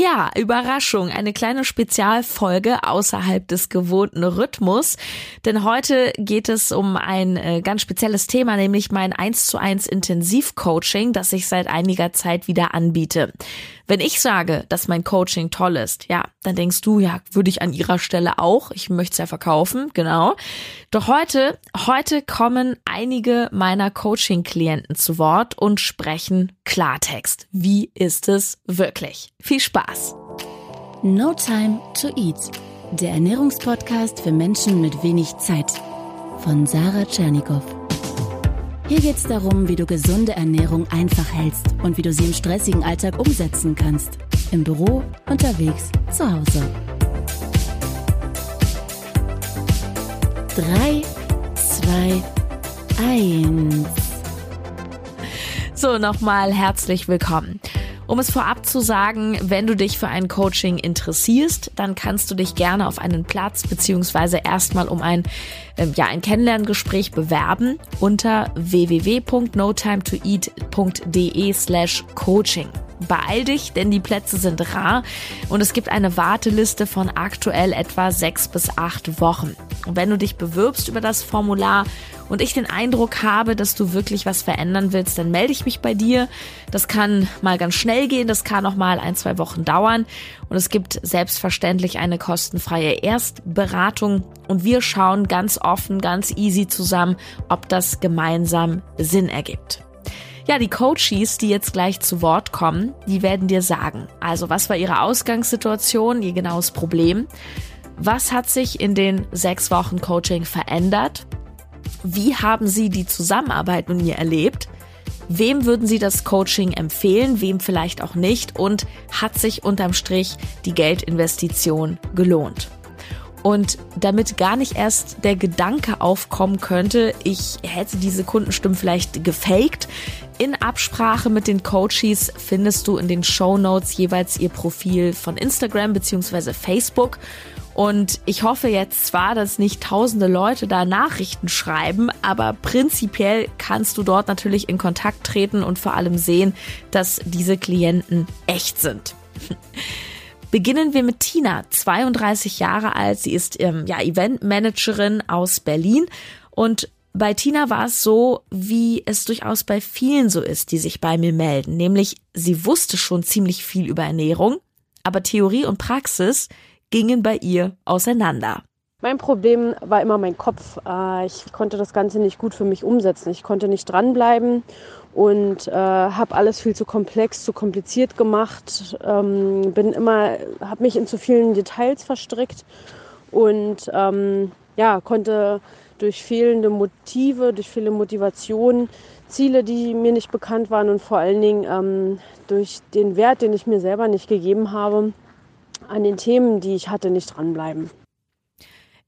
Ja, Überraschung, eine kleine Spezialfolge außerhalb des gewohnten Rhythmus. Denn heute geht es um ein äh, ganz spezielles Thema, nämlich mein 1 zu 1 Intensivcoaching, das ich seit einiger Zeit wieder anbiete. Wenn ich sage, dass mein Coaching toll ist, ja, dann denkst du, ja, würde ich an ihrer Stelle auch. Ich möchte es ja verkaufen, genau. Doch heute, heute kommen einige meiner Coaching-Klienten zu Wort und sprechen Klartext. Wie ist es wirklich? Viel Spaß! No Time to Eat, der Ernährungspodcast für Menschen mit wenig Zeit von Sarah Tschernikow. Hier geht es darum, wie du gesunde Ernährung einfach hältst und wie du sie im stressigen Alltag umsetzen kannst. Im Büro, unterwegs, zu Hause. 3, 2, 1. So, nochmal herzlich willkommen. Um es vorab zu sagen, wenn du dich für ein Coaching interessierst, dann kannst du dich gerne auf einen Platz beziehungsweise erstmal um ein, äh, ja, ein Kennenlerngespräch bewerben unter www.notimetoeat.de slash coaching. Beeil dich, denn die Plätze sind rar und es gibt eine Warteliste von aktuell etwa sechs bis acht Wochen. Und wenn du dich bewirbst über das Formular und ich den Eindruck habe, dass du wirklich was verändern willst, dann melde ich mich bei dir. Das kann mal ganz schnell gehen, das kann auch mal ein, zwei Wochen dauern. Und es gibt selbstverständlich eine kostenfreie Erstberatung und wir schauen ganz offen, ganz easy zusammen, ob das gemeinsam Sinn ergibt. Ja, die Coaches, die jetzt gleich zu Wort kommen, die werden dir sagen, also was war ihre Ausgangssituation, ihr genaues Problem, was hat sich in den sechs Wochen Coaching verändert, wie haben sie die Zusammenarbeit mit mir erlebt, wem würden sie das Coaching empfehlen, wem vielleicht auch nicht? Und hat sich unterm Strich die Geldinvestition gelohnt. Und damit gar nicht erst der Gedanke aufkommen könnte, ich hätte diese Kundenstimmen vielleicht gefaked, in Absprache mit den Coaches findest du in den Show Notes jeweils ihr Profil von Instagram bzw. Facebook. Und ich hoffe jetzt zwar, dass nicht tausende Leute da Nachrichten schreiben, aber prinzipiell kannst du dort natürlich in Kontakt treten und vor allem sehen, dass diese Klienten echt sind. Beginnen wir mit Tina, 32 Jahre alt. Sie ist ähm, ja Eventmanagerin aus Berlin und bei Tina war es so, wie es durchaus bei vielen so ist, die sich bei mir melden. Nämlich, sie wusste schon ziemlich viel über Ernährung, aber Theorie und Praxis gingen bei ihr auseinander. Mein Problem war immer mein Kopf. Äh, ich konnte das Ganze nicht gut für mich umsetzen. Ich konnte nicht dranbleiben und äh, habe alles viel zu komplex, zu kompliziert gemacht. Ähm, bin immer, habe mich in zu vielen Details verstrickt und ähm, ja konnte durch fehlende Motive, durch fehlende Motivation, Ziele, die mir nicht bekannt waren und vor allen Dingen ähm, durch den Wert, den ich mir selber nicht gegeben habe, an den Themen, die ich hatte, nicht dranbleiben.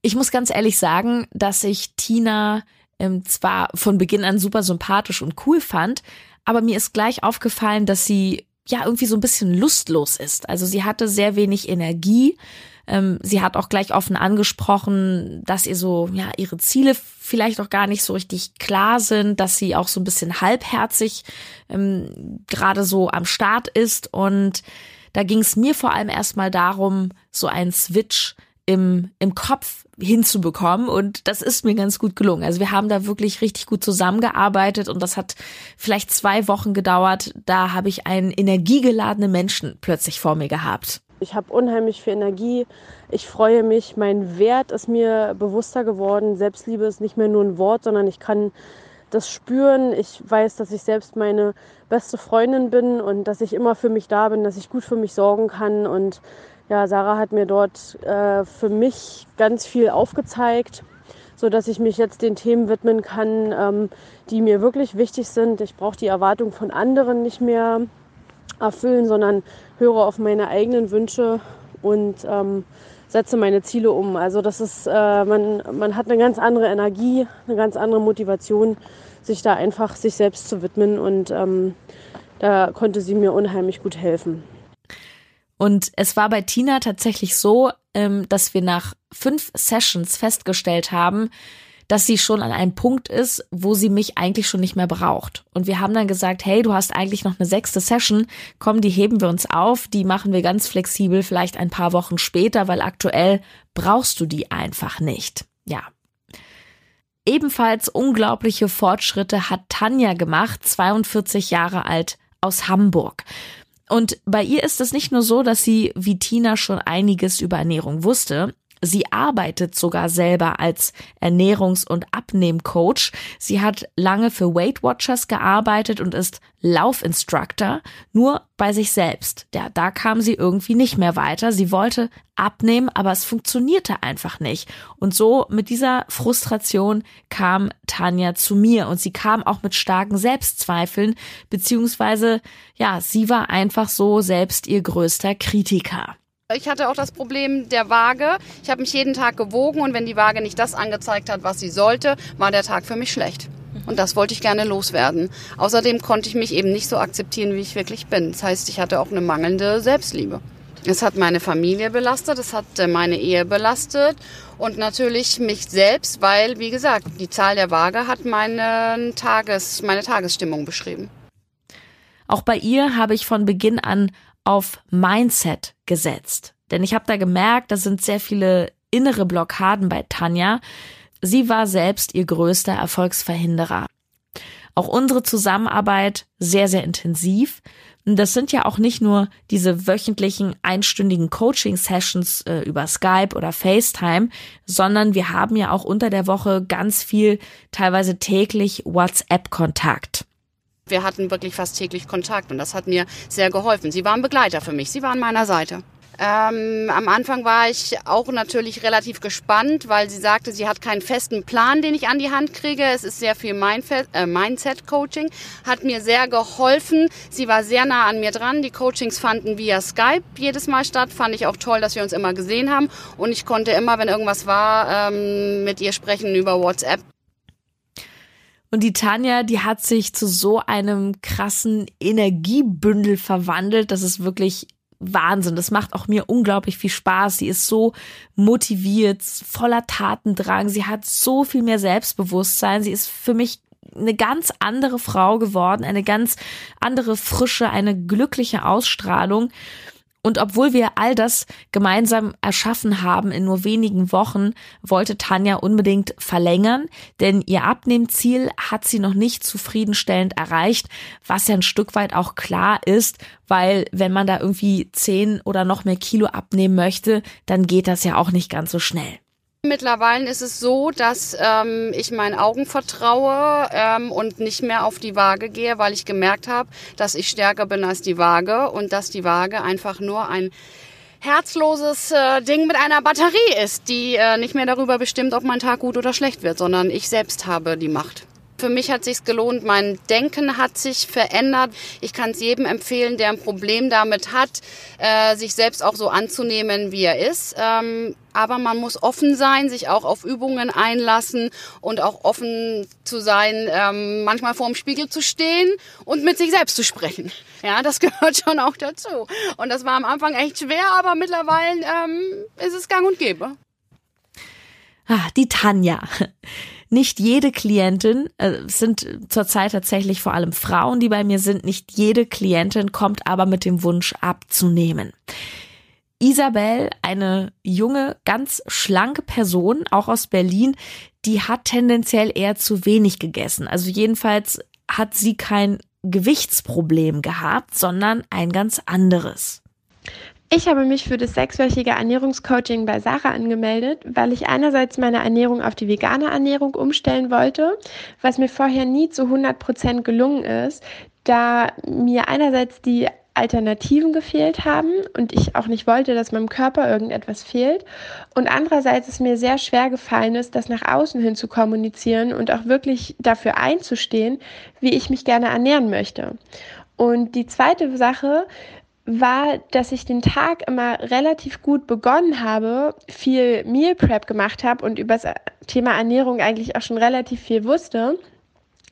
Ich muss ganz ehrlich sagen, dass ich Tina ähm, zwar von Beginn an super sympathisch und cool fand, aber mir ist gleich aufgefallen, dass sie ja irgendwie so ein bisschen lustlos ist. Also sie hatte sehr wenig Energie, ähm, sie hat auch gleich offen angesprochen, dass ihr so, ja, ihre Ziele vielleicht auch gar nicht so richtig klar sind, dass sie auch so ein bisschen halbherzig ähm, gerade so am Start ist. Und da ging es mir vor allem erstmal darum, so einen Switch im, im Kopf hinzubekommen und das ist mir ganz gut gelungen. Also wir haben da wirklich richtig gut zusammengearbeitet und das hat vielleicht zwei Wochen gedauert. Da habe ich einen energiegeladenen Menschen plötzlich vor mir gehabt. Ich habe unheimlich viel Energie. Ich freue mich. Mein Wert ist mir bewusster geworden. Selbstliebe ist nicht mehr nur ein Wort, sondern ich kann das spüren. Ich weiß, dass ich selbst meine beste Freundin bin und dass ich immer für mich da bin, dass ich gut für mich sorgen kann. Und ja, Sarah hat mir dort äh, für mich ganz viel aufgezeigt, so dass ich mich jetzt den Themen widmen kann, ähm, die mir wirklich wichtig sind. Ich brauche die Erwartung von anderen nicht mehr erfüllen, sondern höre auf meine eigenen Wünsche und ähm, setze meine Ziele um. Also das ist, äh, man, man hat eine ganz andere Energie, eine ganz andere Motivation, sich da einfach sich selbst zu widmen und ähm, da konnte sie mir unheimlich gut helfen. Und es war bei Tina tatsächlich so, ähm, dass wir nach fünf Sessions festgestellt haben, dass sie schon an einem Punkt ist, wo sie mich eigentlich schon nicht mehr braucht. Und wir haben dann gesagt, hey, du hast eigentlich noch eine sechste Session, komm, die heben wir uns auf, die machen wir ganz flexibel, vielleicht ein paar Wochen später, weil aktuell brauchst du die einfach nicht. Ja. Ebenfalls unglaubliche Fortschritte hat Tanja gemacht, 42 Jahre alt aus Hamburg. Und bei ihr ist es nicht nur so, dass sie wie Tina schon einiges über Ernährung wusste. Sie arbeitet sogar selber als Ernährungs- und Abnehmcoach. Sie hat lange für Weight Watchers gearbeitet und ist Laufinstructor, nur bei sich selbst. Ja, da kam sie irgendwie nicht mehr weiter. Sie wollte abnehmen, aber es funktionierte einfach nicht. Und so mit dieser Frustration kam Tanja zu mir und sie kam auch mit starken Selbstzweifeln, beziehungsweise, ja, sie war einfach so selbst ihr größter Kritiker. Ich hatte auch das Problem der Waage. Ich habe mich jeden Tag gewogen und wenn die Waage nicht das angezeigt hat, was sie sollte, war der Tag für mich schlecht. Und das wollte ich gerne loswerden. Außerdem konnte ich mich eben nicht so akzeptieren, wie ich wirklich bin. Das heißt, ich hatte auch eine mangelnde Selbstliebe. Es hat meine Familie belastet, es hat äh, meine Ehe belastet und natürlich mich selbst, weil, wie gesagt, die Zahl der Waage hat meine, Tages, meine Tagesstimmung beschrieben. Auch bei ihr habe ich von Beginn an auf Mindset gesetzt. Denn ich habe da gemerkt, da sind sehr viele innere Blockaden bei Tanja. Sie war selbst ihr größter Erfolgsverhinderer. Auch unsere Zusammenarbeit sehr, sehr intensiv. Das sind ja auch nicht nur diese wöchentlichen einstündigen Coaching-Sessions äh, über Skype oder FaceTime, sondern wir haben ja auch unter der Woche ganz viel, teilweise täglich WhatsApp-Kontakt. Wir hatten wirklich fast täglich Kontakt und das hat mir sehr geholfen. Sie waren Begleiter für mich, sie waren an meiner Seite. Ähm, am Anfang war ich auch natürlich relativ gespannt, weil sie sagte, sie hat keinen festen Plan, den ich an die Hand kriege. Es ist sehr viel äh, Mindset-Coaching. Hat mir sehr geholfen. Sie war sehr nah an mir dran. Die Coachings fanden via Skype jedes Mal statt. Fand ich auch toll, dass wir uns immer gesehen haben. Und ich konnte immer, wenn irgendwas war, ähm, mit ihr sprechen über WhatsApp. Und die Tanja, die hat sich zu so einem krassen Energiebündel verwandelt. Das ist wirklich Wahnsinn. Das macht auch mir unglaublich viel Spaß. Sie ist so motiviert, voller Tatendrang. Sie hat so viel mehr Selbstbewusstsein. Sie ist für mich eine ganz andere Frau geworden, eine ganz andere Frische, eine glückliche Ausstrahlung. Und obwohl wir all das gemeinsam erschaffen haben in nur wenigen Wochen, wollte Tanja unbedingt verlängern, denn ihr Abnehmziel hat sie noch nicht zufriedenstellend erreicht, was ja ein Stück weit auch klar ist, weil wenn man da irgendwie zehn oder noch mehr Kilo abnehmen möchte, dann geht das ja auch nicht ganz so schnell. Mittlerweile ist es so, dass ähm, ich meinen Augen vertraue ähm, und nicht mehr auf die Waage gehe, weil ich gemerkt habe, dass ich stärker bin als die Waage und dass die Waage einfach nur ein herzloses äh, Ding mit einer Batterie ist, die äh, nicht mehr darüber bestimmt, ob mein Tag gut oder schlecht wird, sondern ich selbst habe die Macht. Für mich hat sich's gelohnt. Mein Denken hat sich verändert. Ich kann es jedem empfehlen, der ein Problem damit hat, äh, sich selbst auch so anzunehmen, wie er ist. Ähm, aber man muss offen sein, sich auch auf Übungen einlassen und auch offen zu sein, ähm, manchmal vor dem Spiegel zu stehen und mit sich selbst zu sprechen. Ja, das gehört schon auch dazu. Und das war am Anfang echt schwer, aber mittlerweile ähm, ist es gang und gäbe. Ah, die Tanja nicht jede Klientin, äh, sind zurzeit tatsächlich vor allem Frauen, die bei mir sind, nicht jede Klientin kommt aber mit dem Wunsch abzunehmen. Isabel, eine junge, ganz schlanke Person, auch aus Berlin, die hat tendenziell eher zu wenig gegessen. Also jedenfalls hat sie kein Gewichtsproblem gehabt, sondern ein ganz anderes. Ich habe mich für das sechswöchige Ernährungscoaching bei Sarah angemeldet, weil ich einerseits meine Ernährung auf die vegane Ernährung umstellen wollte, was mir vorher nie zu 100 Prozent gelungen ist, da mir einerseits die Alternativen gefehlt haben und ich auch nicht wollte, dass meinem Körper irgendetwas fehlt. Und andererseits es mir sehr schwer gefallen ist, das nach außen hin zu kommunizieren und auch wirklich dafür einzustehen, wie ich mich gerne ernähren möchte. Und die zweite Sache, war, dass ich den Tag immer relativ gut begonnen habe, viel Meal Prep gemacht habe und über das Thema Ernährung eigentlich auch schon relativ viel wusste,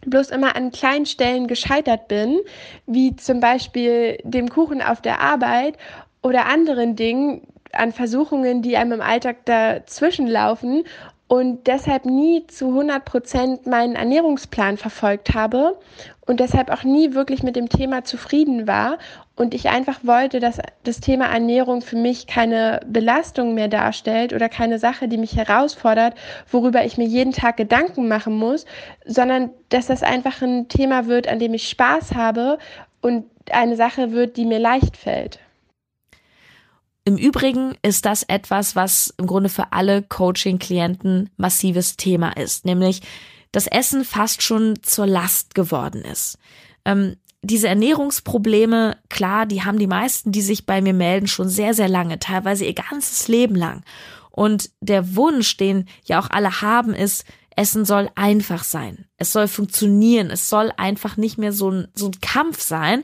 bloß immer an kleinen Stellen gescheitert bin, wie zum Beispiel dem Kuchen auf der Arbeit oder anderen Dingen, an Versuchungen, die einem im Alltag dazwischen laufen und deshalb nie zu 100 Prozent meinen Ernährungsplan verfolgt habe und deshalb auch nie wirklich mit dem Thema zufrieden war und ich einfach wollte, dass das Thema Ernährung für mich keine Belastung mehr darstellt oder keine Sache, die mich herausfordert, worüber ich mir jeden Tag Gedanken machen muss, sondern dass das einfach ein Thema wird, an dem ich Spaß habe und eine Sache wird, die mir leicht fällt. Im Übrigen ist das etwas, was im Grunde für alle Coaching-Klienten massives Thema ist, nämlich das Essen fast schon zur Last geworden ist. Ähm, diese Ernährungsprobleme, klar, die haben die meisten, die sich bei mir melden, schon sehr, sehr lange, teilweise ihr ganzes Leben lang. Und der Wunsch, den ja auch alle haben, ist, Essen soll einfach sein. Es soll funktionieren. Es soll einfach nicht mehr so ein, so ein Kampf sein.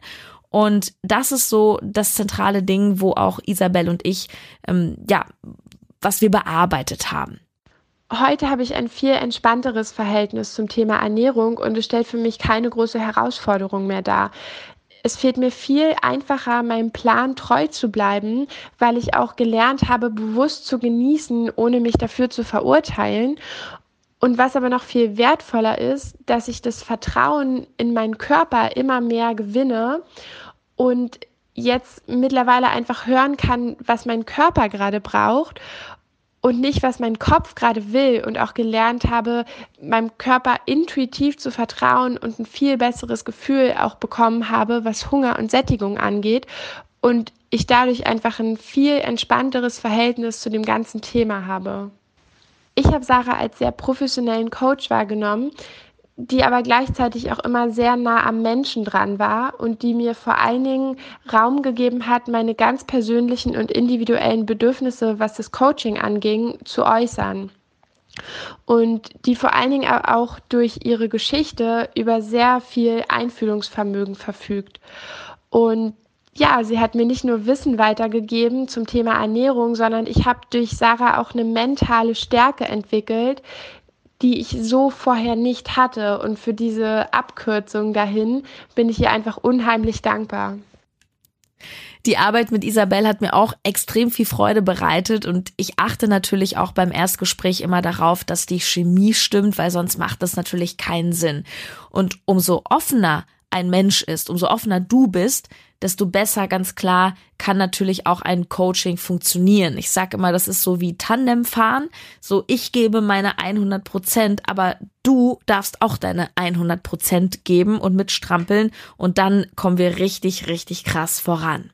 Und das ist so das zentrale Ding, wo auch Isabel und ich, ähm, ja, was wir bearbeitet haben. Heute habe ich ein viel entspannteres Verhältnis zum Thema Ernährung und es stellt für mich keine große Herausforderung mehr dar. Es fehlt mir viel einfacher, meinem Plan treu zu bleiben, weil ich auch gelernt habe, bewusst zu genießen, ohne mich dafür zu verurteilen. Und was aber noch viel wertvoller ist, dass ich das Vertrauen in meinen Körper immer mehr gewinne und jetzt mittlerweile einfach hören kann, was mein Körper gerade braucht und nicht, was mein Kopf gerade will und auch gelernt habe, meinem Körper intuitiv zu vertrauen und ein viel besseres Gefühl auch bekommen habe, was Hunger und Sättigung angeht und ich dadurch einfach ein viel entspannteres Verhältnis zu dem ganzen Thema habe. Ich habe Sarah als sehr professionellen Coach wahrgenommen, die aber gleichzeitig auch immer sehr nah am Menschen dran war und die mir vor allen Dingen Raum gegeben hat, meine ganz persönlichen und individuellen Bedürfnisse, was das Coaching anging, zu äußern. Und die vor allen Dingen auch durch ihre Geschichte über sehr viel Einfühlungsvermögen verfügt. Und ja, sie hat mir nicht nur Wissen weitergegeben zum Thema Ernährung, sondern ich habe durch Sarah auch eine mentale Stärke entwickelt, die ich so vorher nicht hatte. Und für diese Abkürzung dahin bin ich ihr einfach unheimlich dankbar. Die Arbeit mit Isabel hat mir auch extrem viel Freude bereitet und ich achte natürlich auch beim Erstgespräch immer darauf, dass die Chemie stimmt, weil sonst macht das natürlich keinen Sinn. Und umso offener ein Mensch ist, umso offener du bist, desto besser, ganz klar, kann natürlich auch ein Coaching funktionieren. Ich sage immer, das ist so wie Tandemfahren. So, ich gebe meine 100 Prozent, aber du darfst auch deine 100 Prozent geben und mitstrampeln und dann kommen wir richtig, richtig krass voran.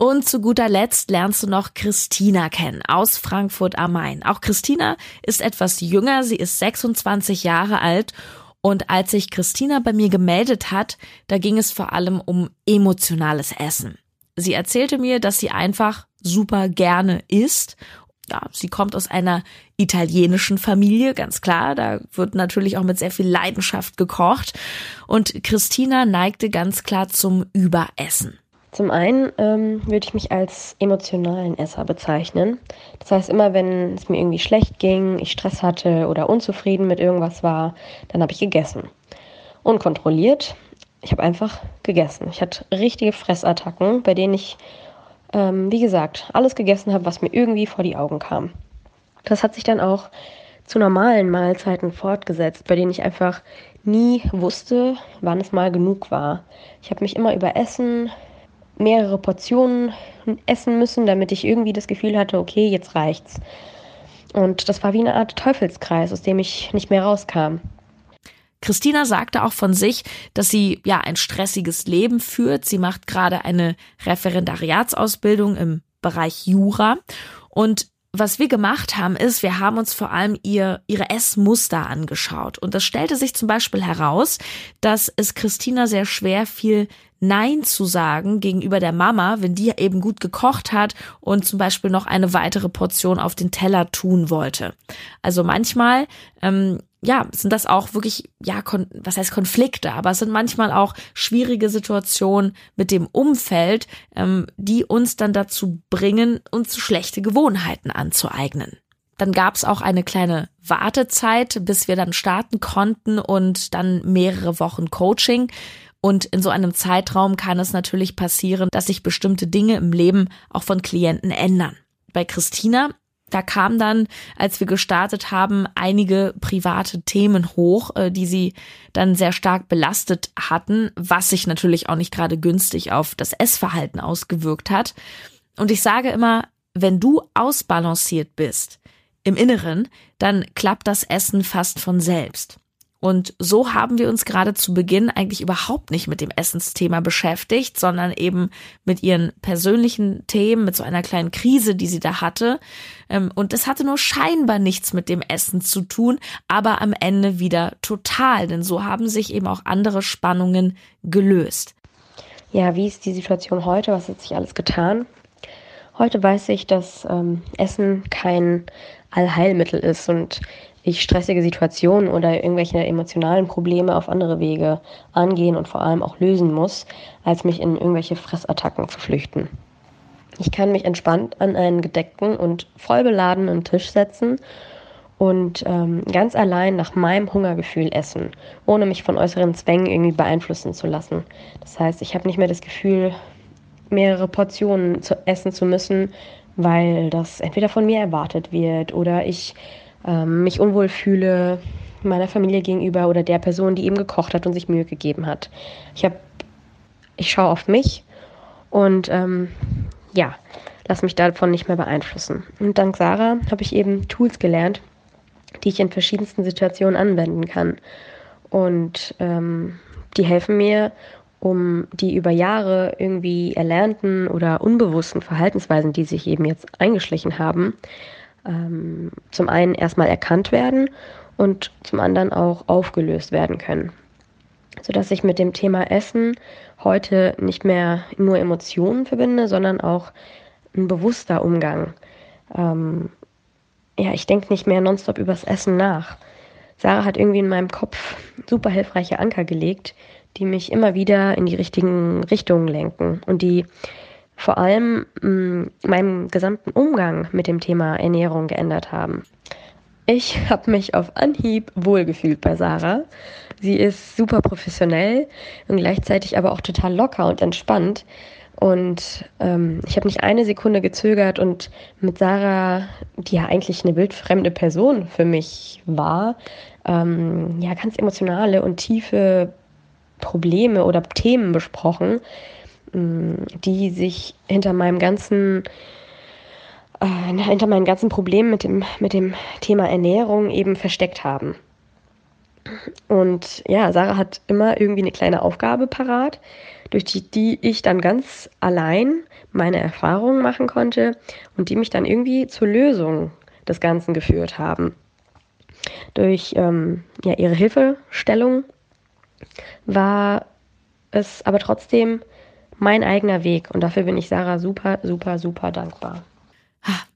Und zu guter Letzt lernst du noch Christina kennen aus Frankfurt am Main. Auch Christina ist etwas jünger, sie ist 26 Jahre alt und als sich Christina bei mir gemeldet hat, da ging es vor allem um emotionales Essen. Sie erzählte mir, dass sie einfach super gerne isst. Ja, sie kommt aus einer italienischen Familie, ganz klar. Da wird natürlich auch mit sehr viel Leidenschaft gekocht. Und Christina neigte ganz klar zum Überessen. Zum einen ähm, würde ich mich als emotionalen Esser bezeichnen. Das heißt, immer wenn es mir irgendwie schlecht ging, ich Stress hatte oder unzufrieden mit irgendwas war, dann habe ich gegessen. Unkontrolliert. Ich habe einfach gegessen. Ich hatte richtige Fressattacken, bei denen ich, ähm, wie gesagt, alles gegessen habe, was mir irgendwie vor die Augen kam. Das hat sich dann auch zu normalen Mahlzeiten fortgesetzt, bei denen ich einfach nie wusste, wann es mal genug war. Ich habe mich immer überessen, mehrere Portionen essen müssen, damit ich irgendwie das Gefühl hatte, okay, jetzt reicht's. Und das war wie eine Art Teufelskreis, aus dem ich nicht mehr rauskam. Christina sagte auch von sich, dass sie ja ein stressiges Leben führt. Sie macht gerade eine Referendariatsausbildung im Bereich Jura und was wir gemacht haben, ist, wir haben uns vor allem ihr, ihre Essmuster angeschaut. Und das stellte sich zum Beispiel heraus, dass es Christina sehr schwer fiel, Nein zu sagen gegenüber der Mama, wenn die eben gut gekocht hat und zum Beispiel noch eine weitere Portion auf den Teller tun wollte. Also manchmal, ähm, ja, sind das auch wirklich, ja, was heißt Konflikte, aber es sind manchmal auch schwierige Situationen mit dem Umfeld, ähm, die uns dann dazu bringen, uns schlechte Gewohnheiten anzueignen. Dann gab es auch eine kleine Wartezeit, bis wir dann starten konnten und dann mehrere Wochen Coaching. Und in so einem Zeitraum kann es natürlich passieren, dass sich bestimmte Dinge im Leben auch von Klienten ändern. Bei Christina Da kam dann, als wir gestartet haben, einige private Themen hoch, äh, die sie dann sehr stark belastet hatten, was sich natürlich auch nicht gerade günstig auf das Essverhalten ausgewirkt hat. Und ich sage immer, wenn du ausbalanciert bist im Inneren, dann klappt das Essen fast von selbst. Und so haben wir uns gerade zu Beginn eigentlich überhaupt nicht mit dem Essensthema beschäftigt, sondern eben mit ihren persönlichen Themen, mit so einer kleinen Krise, die sie da hatte. Ähm, und es hatte nur scheinbar nichts mit dem Essen zu tun, aber am Ende wieder total, denn so haben sich eben auch andere Spannungen gelöst. Ja, wie ist die Situation heute? Was hat sich alles getan? Heute weiß ich, dass ähm, Essen kein Allheilmittel ist und ich stressige Situationen oder irgendwelche emotionalen Probleme auf andere Wege angehen und vor allem auch lösen muss, als mich in irgendwelche Fressattacken zu flüchten. Ich kann mich entspannt an einen gedeckten und voll beladenen Tisch setzen und ähm, ganz allein nach meinem Hungergefühl essen, ohne mich von äußeren Zwängen irgendwie beeinflussen zu lassen. Das heißt, ich habe nicht mehr das Gefühl, mehrere Portionen zu essen zu müssen, weil das entweder von mir erwartet wird oder ich ähm, mich unwohl fühle meiner Familie gegenüber oder der Person, die eben gekocht hat und sich Mühe gegeben hat. Ich habe, ich schaue auf mich und ähm, ja, lass mich davon nicht mehr beeinflussen. Und dank Sarah habe ich eben Tools gelernt, die ich in verschiedensten Situationen anwenden kann. Und ähm, die helfen mir, um die über Jahre irgendwie erlernten oder unbewussten Verhaltensweisen, die sich eben jetzt eingeschlichen haben, ähm, zum einen erstmal erkannt werden und zum anderen auch aufgelöst werden können. Sodass ich mit dem Thema Essen heute nicht mehr nur Emotionen verbinde, sondern auch ein bewusster Umgang. Ähm, ja, ich denke nicht mehr nonstop übers Essen nach. Sarah hat irgendwie in meinem Kopf super hilfreiche Anker gelegt, die mich immer wieder in die richtigen Richtungen lenken und die vor allem mh, mm, meinem gesamten Umgang mit dem Thema Ernährung geändert haben. Ich habe mich auf Anhieb wohlgefühlt bei Sarah. Sie ist super professionell und gleichzeitig aber auch total locker und entspannt. Und ähm, ich habe nicht eine Sekunde gezögert und mit Sarah, die ja eigentlich eine wildfremde Person für mich war, ähm, ja, ganz emotionale und tiefe Probleme oder Themen besprochen, die sich hinter meinem ganzen äh, hinter meinen ganzen Problemen mit dem, mit dem Thema Ernährung eben versteckt haben. Und ja, Sarah hat immer irgendwie eine kleine Aufgabe parat, durch die, die ich dann ganz allein meine Erfahrungen machen konnte und die mich dann irgendwie zur Lösung des Ganzen geführt haben. Durch ähm, ja, ihre Hilfestellung war es aber trotzdem mein eigener Weg. Und dafür bin ich Sarah super, super, super dankbar.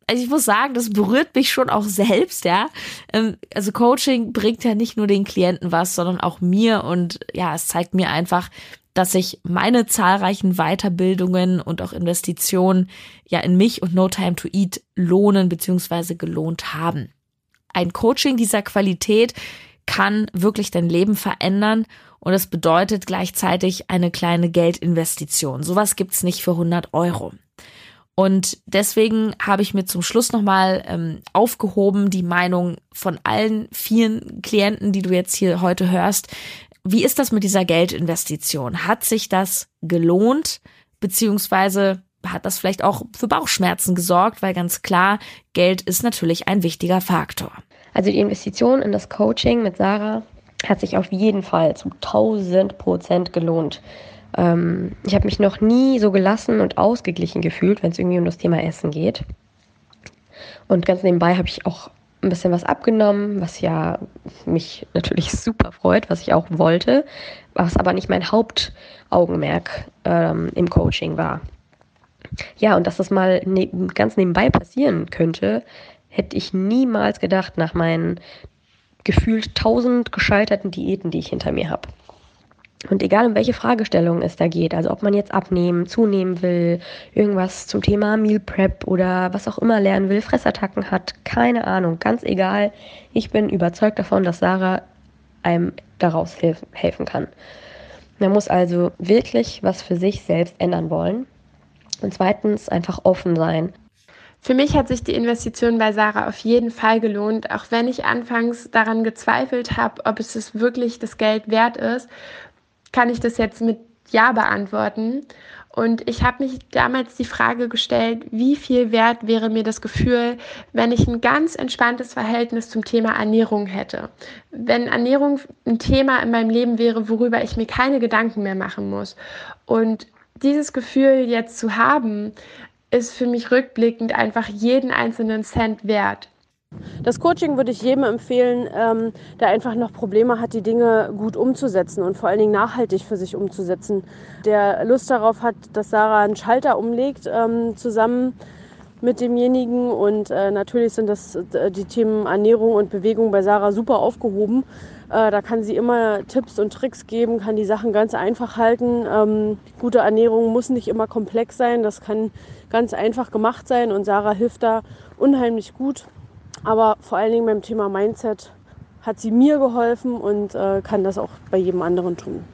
Also ich muss sagen, das berührt mich schon auch selbst, ja. Ähm, also Coaching bringt ja nicht nur den Klienten was, sondern auch mir. Und ja, es zeigt mir einfach, dass sich meine zahlreichen Weiterbildungen und auch Investitionen ja in mich und No Time to Eat lohnen bzw. gelohnt haben. Ein Coaching dieser Qualität kann wirklich dein Leben verändern und es bedeutet gleichzeitig eine kleine Geldinvestition. Sowas gibt's nicht für 100 Euro. Und deswegen habe ich mir zum Schluss nochmal ähm, aufgehoben die Meinung von allen vielen Klienten, die du jetzt hier heute hörst. Wie ist das mit dieser Geldinvestition? Hat sich das gelohnt? Beziehungsweise hat das vielleicht auch für Bauchschmerzen gesorgt, weil ganz klar, Geld ist natürlich ein wichtiger Faktor. Also die Investition in das Coaching mit Sarah hat sich auf jeden Fall zu 1000 Prozent gelohnt. Ähm, ich habe mich noch nie so gelassen und ausgeglichen gefühlt, wenn es irgendwie um das Thema Essen geht. Und ganz nebenbei habe ich auch ein bisschen was abgenommen, was ja mich natürlich super freut, was ich auch wollte, was aber nicht mein Hauptaugenmerk ähm, im Coaching war. Ja, und dass das mal ne ganz nebenbei passieren könnte, hätte ich niemals gedacht nach meinen gefühlt tausend gescheiterten Diäten, die ich hinter mir habe. Und egal um welche Fragestellung es da geht, also ob man jetzt abnehmen, zunehmen will, irgendwas zum Thema Meal Prep oder was auch immer lernen will, Fressattacken hat, keine Ahnung, ganz egal. Ich bin überzeugt davon, dass Sarah einem daraus helfen kann. Man muss also wirklich was für sich selbst ändern wollen. Und zweitens einfach offen sein Für mich hat sich die Investition bei Sarah auf jeden Fall gelohnt, auch wenn ich anfangs daran gezweifelt habe, ob es es wirklich das Geld wert ist, kann ich das jetzt mit Ja beantworten. Und ich habe mich damals die Frage gestellt, wie viel wert wäre mir das Gefühl, wenn ich ein ganz entspanntes Verhältnis zum Thema Ernährung hätte. Wenn Ernährung ein Thema in meinem Leben wäre, worüber ich mir keine Gedanken mehr machen muss. Und dieses Gefühl jetzt zu haben, ist für mich rückblickend einfach jeden einzelnen Cent wert. Das Coaching würde ich jedem empfehlen, ähm, der einfach noch Probleme hat, die Dinge gut umzusetzen und vor allen Dingen nachhaltig für sich umzusetzen. Der Lust darauf hat, dass Sarah einen Schalter umlegt, ähm, zusammen mit demjenigen. Und äh, natürlich sind das äh, die Themen Ernährung und Bewegung bei Sarah super aufgehoben. Äh, da kann sie immer Tipps und Tricks geben, kann die Sachen ganz einfach halten. Ähm, gute Ernährung muss nicht immer komplex sein, das kann ganz einfach gemacht sein und Sarah hilft da unheimlich gut. Aber vor allen Dingen beim Thema Mindset hat sie mir geholfen und äh, kann das auch bei jedem anderen tun.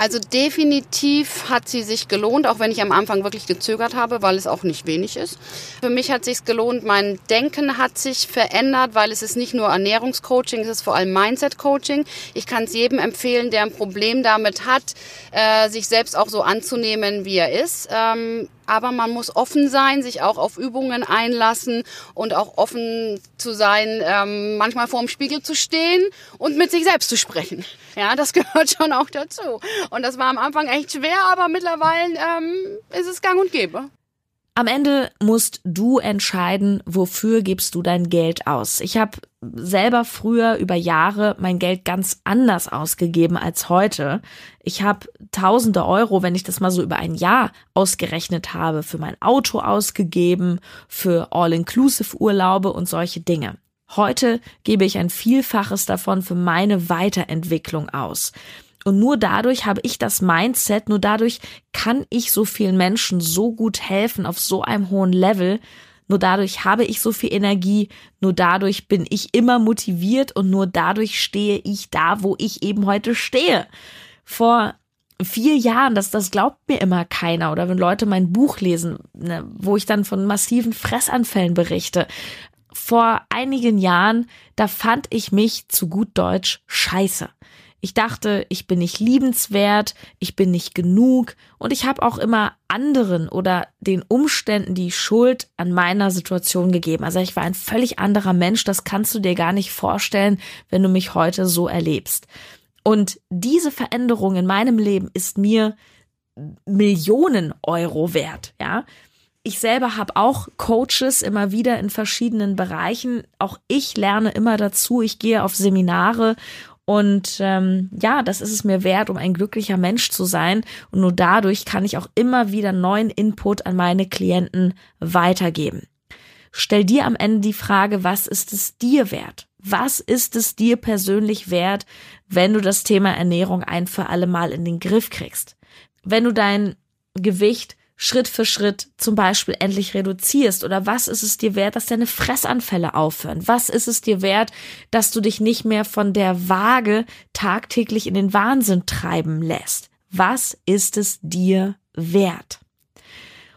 Also definitiv hat sie sich gelohnt, auch wenn ich am Anfang wirklich gezögert habe, weil es auch nicht wenig ist. Für mich hat sich gelohnt, mein Denken hat sich verändert, weil es ist nicht nur Ernährungscoaching, es ist vor allem Mindset-Coaching. Ich kann es jedem empfehlen, der ein Problem damit hat, äh, sich selbst auch so anzunehmen, wie er ist. Ähm, aber man muss offen sein, sich auch auf Übungen einlassen und auch offen zu sein, ähm, manchmal vor dem Spiegel zu stehen und mit sich selbst zu sprechen. Ja, das gehört schon auch dazu. Und das war am Anfang echt schwer, aber mittlerweile ähm, ist es gang und gäbe. Am Ende musst du entscheiden, wofür gibst du dein Geld aus. Ich habe selber früher über Jahre mein Geld ganz anders ausgegeben als heute. Ich habe tausende Euro, wenn ich das mal so über ein Jahr ausgerechnet habe, für mein Auto ausgegeben, für All-Inclusive-Urlaube und solche Dinge. Heute gebe ich ein Vielfaches davon für meine Weiterentwicklung aus. Und nur dadurch habe ich das Mindset, nur dadurch kann ich so vielen Menschen so gut helfen auf so einem hohen Level. Nur dadurch habe ich so viel Energie, nur dadurch bin ich immer motiviert und nur dadurch stehe ich da, wo ich eben heute stehe. Vor vier Jahren, das, das glaubt mir immer keiner. Oder wenn Leute mein Buch lesen, ne, wo ich dann von massiven Fressanfällen berichte. Vor einigen Jahren, da fand ich mich zu gut Deutsch scheiße. Ich dachte, ich bin nicht liebenswert, ich bin nicht genug und ich habe auch immer anderen oder den Umständen die Schuld an meiner Situation gegeben. Also ich war ein völlig anderer Mensch, das kannst du dir gar nicht vorstellen, wenn du mich heute so erlebst. Und diese Veränderung in meinem Leben ist mir Millionen Euro wert, ja. Ich selber habe auch Coaches immer wieder in verschiedenen Bereichen. Auch ich lerne immer dazu. Ich gehe auf Seminare und ähm, ja, das ist es mir wert, um ein glücklicher Mensch zu sein. Und nur dadurch kann ich auch immer wieder neuen Input an meine Klienten weitergeben. Stell dir am Ende die Frage, was ist es dir wert? Was ist es dir persönlich wert, wenn du das Thema Ernährung ein für alle Mal in den Griff kriegst? Wenn du dein Gewicht Schritt für Schritt zum Beispiel endlich reduzierst? Oder was ist es dir wert, dass deine Fressanfälle aufhören? Was ist es dir wert, dass du dich nicht mehr von der Waage tagtäglich in den Wahnsinn treiben lässt? Was ist es dir wert?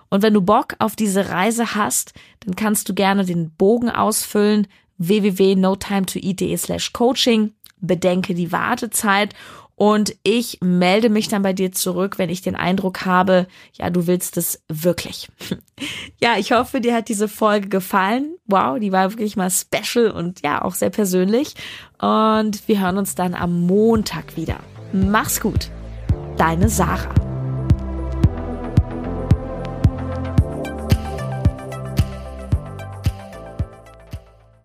Und wenn du Bock auf diese Reise hast, dann kannst du gerne den Bogen ausfüllen www.notimetoeat.de slash coaching. Bedenke die Wartezeit und ich melde mich dann bei dir zurück, wenn ich den Eindruck habe, ja, du willst es wirklich. ja, ich hoffe, dir hat diese Folge gefallen. Wow, die war wirklich mal special und ja, auch sehr persönlich. Und wir hören uns dann am Montag wieder. Mach's gut. Deine Sarah.